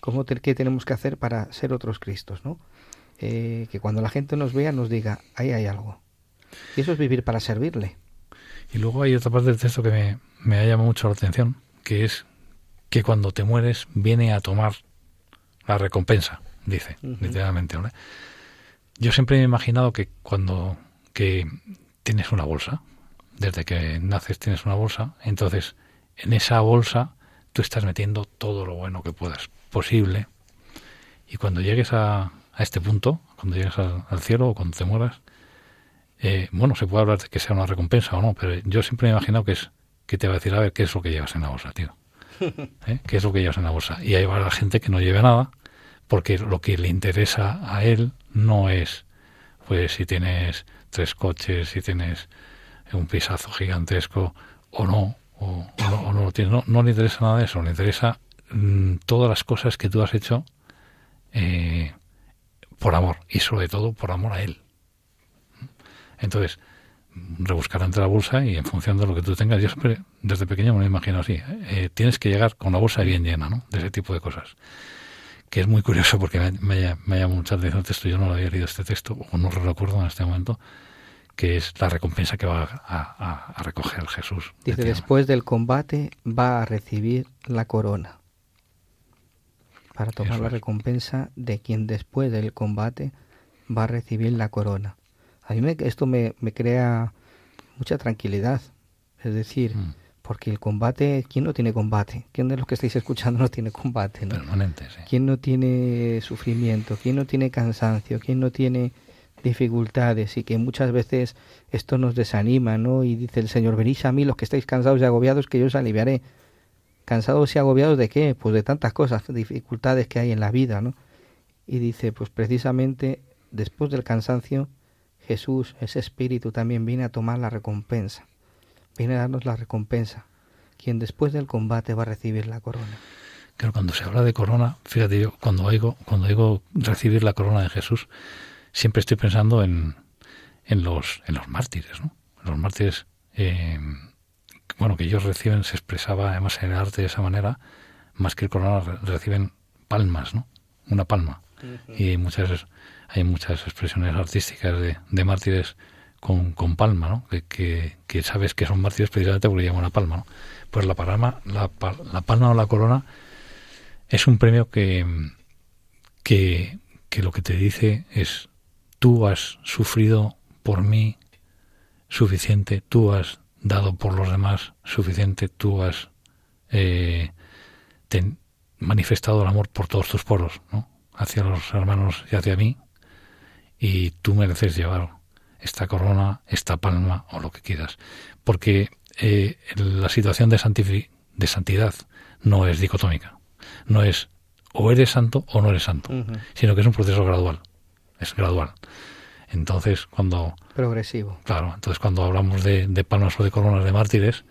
¿Cómo ¿Qué tenemos que hacer para ser otros Cristos? ¿no? Eh, que cuando la gente nos vea nos diga, ahí hay algo. Y eso es vivir para servirle. Y luego hay otra parte del texto que me, me ha llamado mucho la atención, que es que cuando te mueres viene a tomar la recompensa, dice, literalmente. Yo siempre me he imaginado que cuando que tienes una bolsa, desde que naces tienes una bolsa, entonces en esa bolsa tú estás metiendo todo lo bueno que puedas posible y cuando llegues a, a este punto, cuando llegues al, cielo o cuando te mueras, eh, bueno, se puede hablar de que sea una recompensa o no, pero yo siempre me he imaginado que es que te va a decir, a ver, ¿qué es lo que llevas en la bolsa, tío? ¿Eh? ¿Qué es lo que llevas en la bolsa? Y ahí va la gente que no lleve nada, porque lo que le interesa a él no es, pues, si tienes tres coches, si tienes un pisazo gigantesco o no, o, no, lo tienes. No, le interesa nada de eso, le interesa mm, todas las cosas que tú has hecho eh, por amor y sobre todo por amor a él. Entonces, rebuscar ante la bolsa y en función de lo que tú tengas, yo siempre desde pequeño me lo imagino así. Eh, tienes que llegar con la bolsa bien llena, ¿no? De ese tipo de cosas. Que es muy curioso porque me, me, me llama mucha atención el texto, yo no lo había leído este texto, o no lo recuerdo en este momento, que es la recompensa que va a, recoger Jesús. Dice, después del combate va a recibir la corona para tomar la recompensa de quien después del combate va a recibir la corona. A mí me, esto me, crea mucha tranquilidad. Es decir, mm. porque el combate, ¿quién no tiene combate? ¿Quién de los que estáis escuchando no tiene combate? Permanente, sí. ¿Quién no tiene sufrimiento? ¿Quién no tiene cansancio? ¿Quién no tiene dificultades? Y que muchas veces esto nos desanima, ¿no? Y dice el Señor, venís a mí los que estáis cansados y agobiados, que yo os aliviaré. ¿Cansados y agobiados de qué? Pues de tantas cosas, dificultades que hay en la vida, ¿no? Y dice, pues precisamente después del cansancio Jesús, ese espíritu, también viene a tomar la recompensa, viene a darnos la recompensa, quien después del combate va a recibir la corona. Claro, cuando se habla de corona, fíjate yo, cuando oigo, cuando oigo recibir la corona de Jesús, siempre estoy pensando en, en los, en los mártires, ¿no? Los mártires, eh, bueno, que ellos reciben, se expresaba además en el arte de esa manera, más que el corona reciben palmas, ¿no? Una palma. Y muchas hay muchas expresiones artísticas de, de mártires con, con, palma, ¿no? Que, que, sabes que son mártires precisamente porque llevan una palma, ¿no? Pues la palma, la, la palma o la corona es un premio que, que, que lo que te dice es tú has sufrido por mí suficiente, tú has dado por los demás suficiente, tú has eh, manifestado el amor por todos tus poros, ¿no? hacia los hermanos y hacia mí, y tú mereces llevar esta corona, esta palma o lo que quieras. Porque eh, la situación de, de santidad no es dicotómica. No es o eres santo o no eres santo, sino que es un proceso gradual. Es gradual. Entonces, cuando... Progresivo. Claro, entonces cuando hablamos de, de palmas o de coronas de mártires,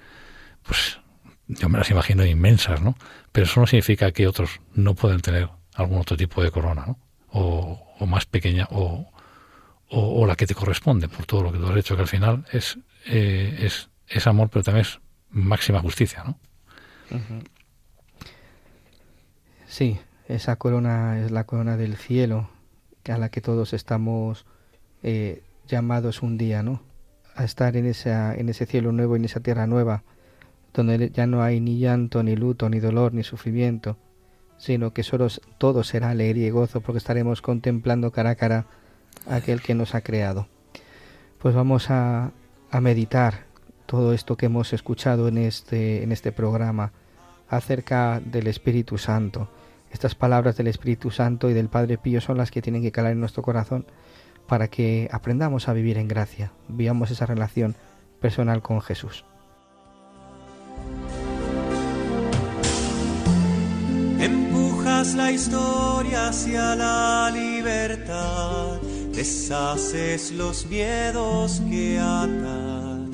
pues yo me las imagino inmensas, ¿no? Pero eso no significa que otros no pueden tener algún otro tipo de corona, ¿no? O, o más pequeña, o, o, la que te corresponde por todo lo que tú has hecho, que al final es, eh, es, es, amor, pero también es máxima justicia, ¿no? Sí, esa corona es la corona del cielo, a la que todos estamos eh, llamados un día, ¿no? A estar en, esa, en ese cielo nuevo, en esa tierra nueva, donde ya no hay ni llanto, ni luto, ni dolor, ni sufrimiento, sino que solo todo será alegría y gozo, porque estaremos contemplando cara a cara aquel que nos ha creado. Pues vamos a, a meditar todo esto que hemos escuchado en este, en este programa acerca del Espíritu Santo. Estas palabras del Espíritu Santo y del Padre Pío son las que tienen que calar en nuestro corazón para que aprendamos a vivir en gracia, vivamos esa relación personal con Jesús. Empujas la historia hacia la libertad deshaces los miedos que atan,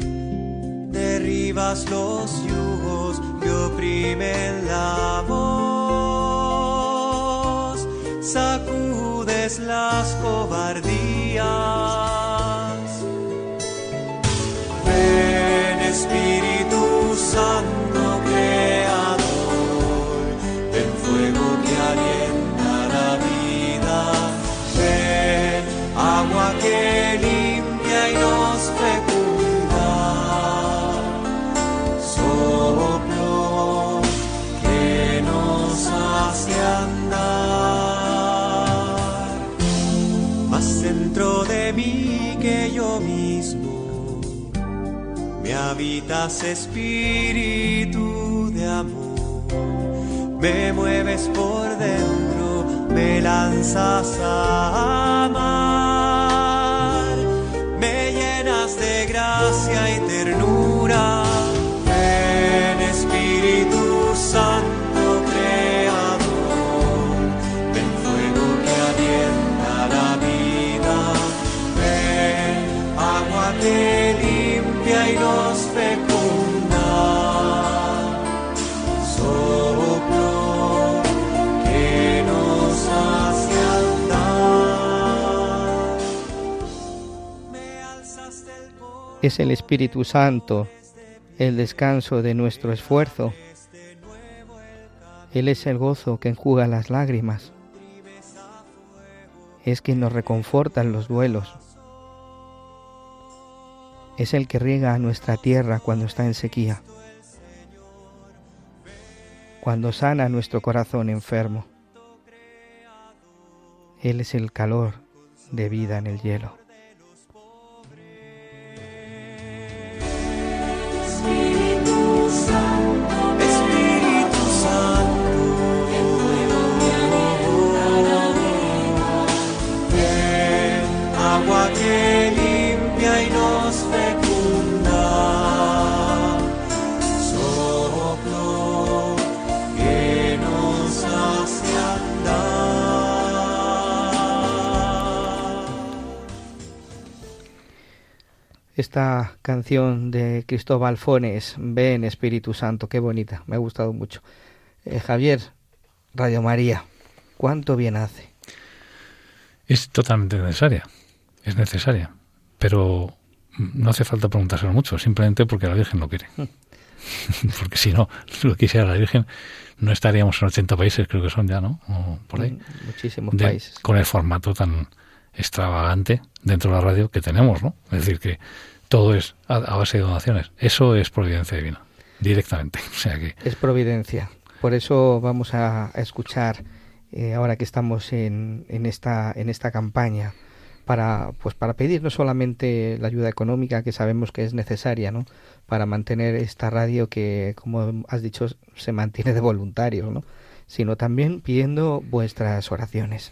derribas los yugos que oprimen la voz, sacudes las cobardías. Espíritu de amor, me mueves por dentro, me lanzas a amar, Es el Espíritu Santo el descanso de nuestro esfuerzo. Él es el gozo que enjuga las lágrimas. Es quien nos reconforta en los duelos es el que riega a nuestra tierra cuando está en sequía, cuando sana nuestro corazón enfermo. Él es el calor de vida en el hielo. Esta canción de Cristóbal Fones, Ven Espíritu Santo, qué bonita, me ha gustado mucho. Eh, Javier, Radio María, ¿cuánto bien hace? Es totalmente necesaria, es necesaria, pero no hace falta preguntárselo mucho, simplemente porque la Virgen lo quiere. Porque si no, lo quisiera la Virgen, no estaríamos en 80 países, creo que son ya, ¿no? por ahí. Mm, muchísimos países. Con el formato tan extravagante dentro de la radio que tenemos, ¿no? Es decir, que todo es a, base de donaciones. Eso es providencia divina, directamente. O sea que... Es providencia. Por eso vamos a, escuchar, eh, ahora que estamos en, en, esta, en esta campaña, para, pues para pedir no solamente la ayuda económica que sabemos que es necesaria, ¿no? Para mantener esta radio que, como has dicho, se mantiene de voluntarios, ¿no? Sino también pidiendo vuestras oraciones.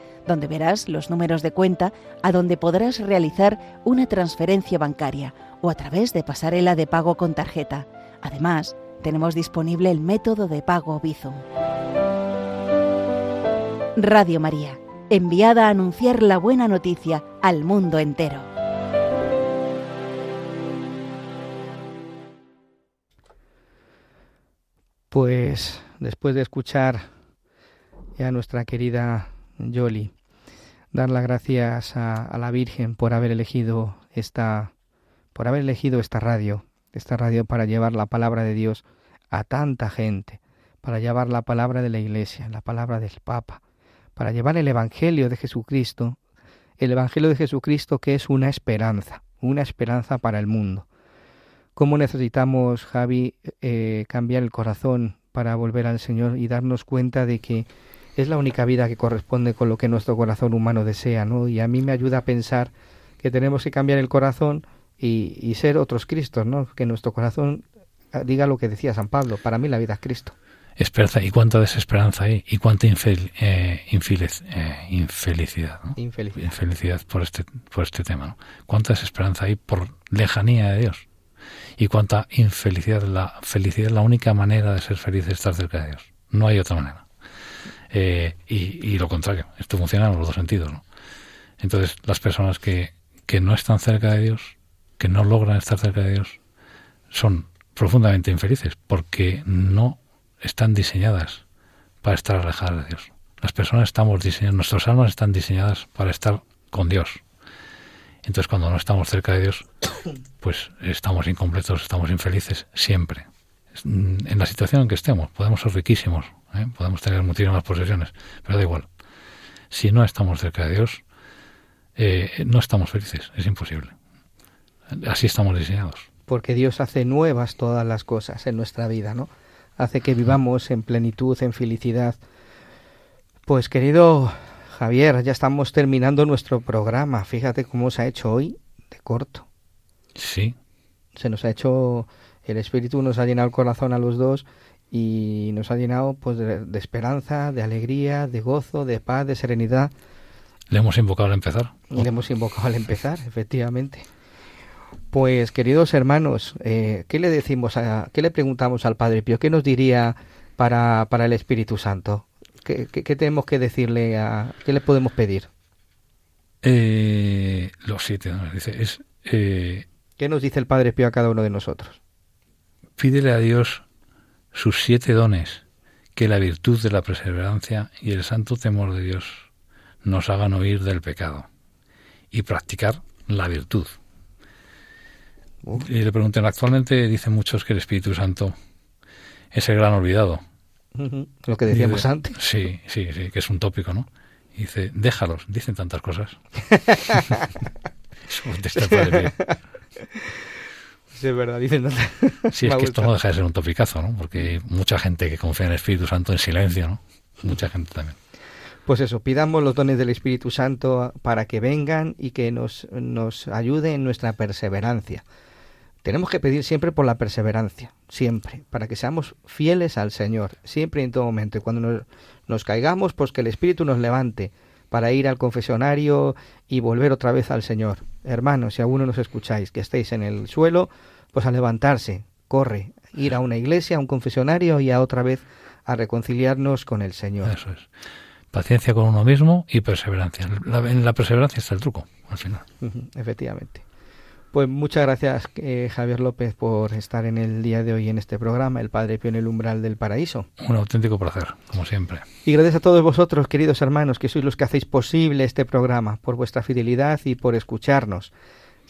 donde verás los números de cuenta a donde podrás realizar una transferencia bancaria o a través de pasarela de pago con tarjeta. Además, tenemos disponible el método de pago Bizum. Radio María, enviada a anunciar la buena noticia al mundo entero. Pues después de escuchar a nuestra querida Yoli, dar las gracias a, la Virgen por haber elegido esta, por haber elegido esta radio, esta radio para llevar la palabra de Dios a tanta gente, para llevar la palabra de la Iglesia, la palabra del Papa, para llevar el Evangelio de Jesucristo, el Evangelio de Jesucristo que es una esperanza, una esperanza para el mundo. ¿Cómo necesitamos, Javi, eh, cambiar el corazón para volver al Señor y darnos cuenta de que es la única vida que corresponde con lo que nuestro corazón humano desea, ¿no? Y a mí me ayuda a pensar que tenemos que cambiar el corazón y, y ser otros Cristos, ¿no? Que nuestro corazón diga lo que decía San Pablo, para mí la vida es Cristo. Esperanza, y cuánta desesperanza hay, y cuánta infel, eh, eh, infelicidad, ¿no? infelicidad. infelicidad. por este, por este tema. ¿no? Cuánta desesperanza hay por lejanía de Dios, y cuánta infelicidad. La felicidad es la única manera de ser feliz es estar cerca de Dios. No hay otra manera. Eh, y, y, lo contrario, esto funciona en los dos sentidos. Entonces, las personas que, que no están cerca de Dios, que no logran estar cerca de Dios, son profundamente infelices porque no están diseñadas para estar alejadas de Dios. Las personas estamos diseñadas, nuestras almas están diseñadas para estar con Dios. Entonces cuando no estamos cerca de Dios, pues estamos incompletos, estamos infelices siempre. En la situación en que estemos, podemos ser riquísimos, ¿eh? podemos tener muchísimas posesiones, pero da igual. Si no estamos cerca de Dios, eh, no estamos felices, es imposible. Así estamos diseñados. Porque Dios hace nuevas todas las cosas en nuestra vida, ¿no? hace que vivamos en plenitud, en felicidad. Pues querido Javier, ya estamos terminando nuestro programa. Fíjate cómo se ha hecho hoy de corto. Sí. Se nos ha hecho, el Espíritu nos ha llenado el corazón a los dos y nos ha llenado pues de, de esperanza, de alegría, de gozo, de paz, de serenidad. Le hemos invocado al empezar. Le hemos invocado al empezar, efectivamente. Pues queridos hermanos, eh, ¿qué le decimos a, qué le preguntamos al Padre Pío? ¿Qué nos diría para, para el Espíritu Santo? ¿Qué, qué, tenemos que decirle a, qué le podemos pedir? Eh, los siete dice es eh, ¿Qué nos dice el Padre Pío a cada uno de nosotros? Pídele a Dios sus siete dones, que la virtud de la perseverancia y el santo temor de Dios nos hagan huir del pecado y practicar la virtud y le preguntan, actualmente dicen muchos que el Espíritu Santo es el gran olvidado. Lo que decíamos antes. Sí, sí, sí, que es un tópico, ¿no? Y dice, déjalos, dicen tantas cosas. Sí, es verdad, dicen tantas Sí, es que esto no deja de ser un topicazo, ¿no? Porque mucha gente que confía en el Espíritu Santo en silencio, ¿no? Mucha gente también. Pues eso, pidamos los dones del Espíritu Santo para que vengan y que nos, nos ayude en nuestra perseverancia. Tenemos que pedir siempre por la perseverancia, siempre, para que seamos fieles al Señor, siempre y en todo momento. Y cuando nos, caigamos, pues que el Espíritu nos levante para ir al confesionario y volver otra vez al Señor. Hermanos, si aún no nos escucháis, que estéis en el suelo, pues a levantarse, corre, ir a una iglesia, a un confesionario y a otra vez a reconciliarnos con el Señor. Eso es. Paciencia con uno mismo y perseverancia. en la perseverancia está el truco, al final. efectivamente. Pues muchas gracias, eh, Javier López, por estar en el día de hoy en este programa, El Padre Pío en el umbral del paraíso. Un auténtico placer, como siempre. Y gracias a todos vosotros, queridos hermanos, que sois los que hacéis posible este programa, por vuestra fidelidad y por escucharnos.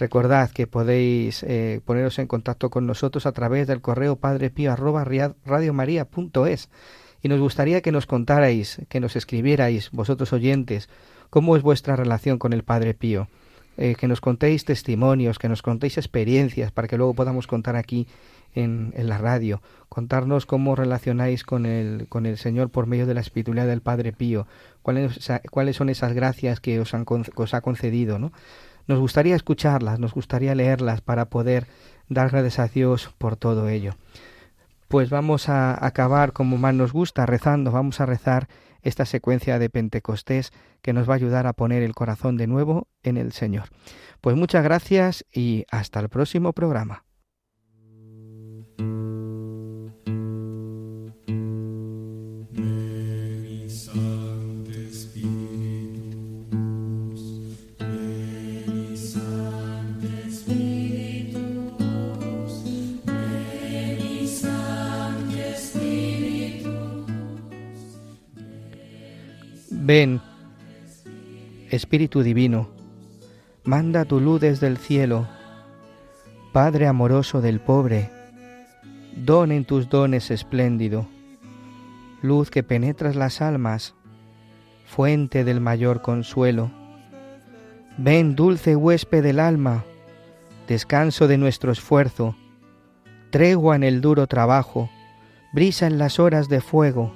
Recordad que podéis eh, poneros en contacto con nosotros a través del correo padrepío@radiomaria.es y nos gustaría que nos contarais, que nos escribierais, vosotros oyentes, cómo es vuestra relación con el Padre Pío. Eh, que nos contéis testimonios, que nos contéis experiencias para que luego podamos contar aquí en, la radio, contarnos cómo relacionáis con el, con el Señor por medio de la espiritualidad del Padre Pío, cuáles, cuáles son esas gracias que os, han, os ha concedido, ¿no? Nos gustaría escucharlas, nos gustaría leerlas para poder dar gracias a Dios por todo ello. Pues vamos a acabar como más nos gusta, rezando, vamos a rezar esta secuencia de Pentecostés que nos va a ayudar a poner el corazón de nuevo en el Señor. Pues muchas gracias y hasta el próximo programa. Ven, Espíritu Divino, manda tu luz desde el cielo, Padre amoroso del pobre, don en tus dones espléndido, luz que penetras las almas, fuente del mayor consuelo. Ven, dulce huésped del alma, descanso de nuestro esfuerzo, tregua en el duro trabajo, brisa en las horas de fuego,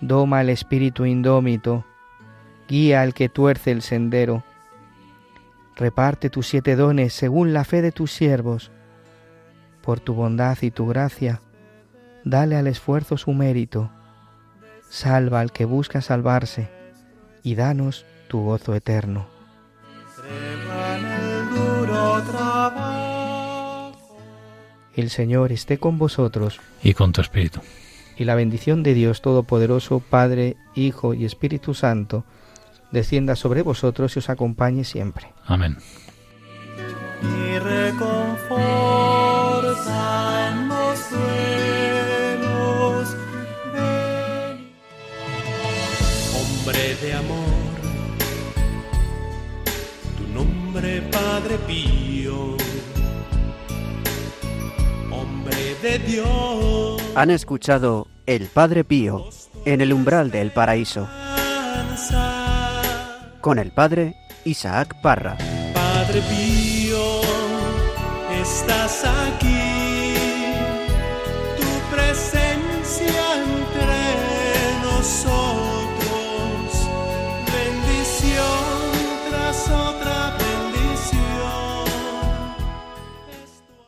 Doma el espíritu indómito, guía al que tuerce el sendero. Reparte tus siete dones según la fe de tus siervos. Por tu bondad y tu gracia, dale al esfuerzo su mérito. Salva al que busca salvarse y danos tu gozo eterno. El Señor esté con vosotros. Y con tu espíritu. Y la bendición de Dios Todopoderoso, Padre, Hijo y Espíritu Santo, descienda sobre vosotros y os acompañe siempre. Amén. Y Hombre de amor, tu nombre Padre Pío de Dios. Han escuchado El Padre Pío en el umbral del paraíso con el Padre Isaac Parra. Padre Pío, estás aquí,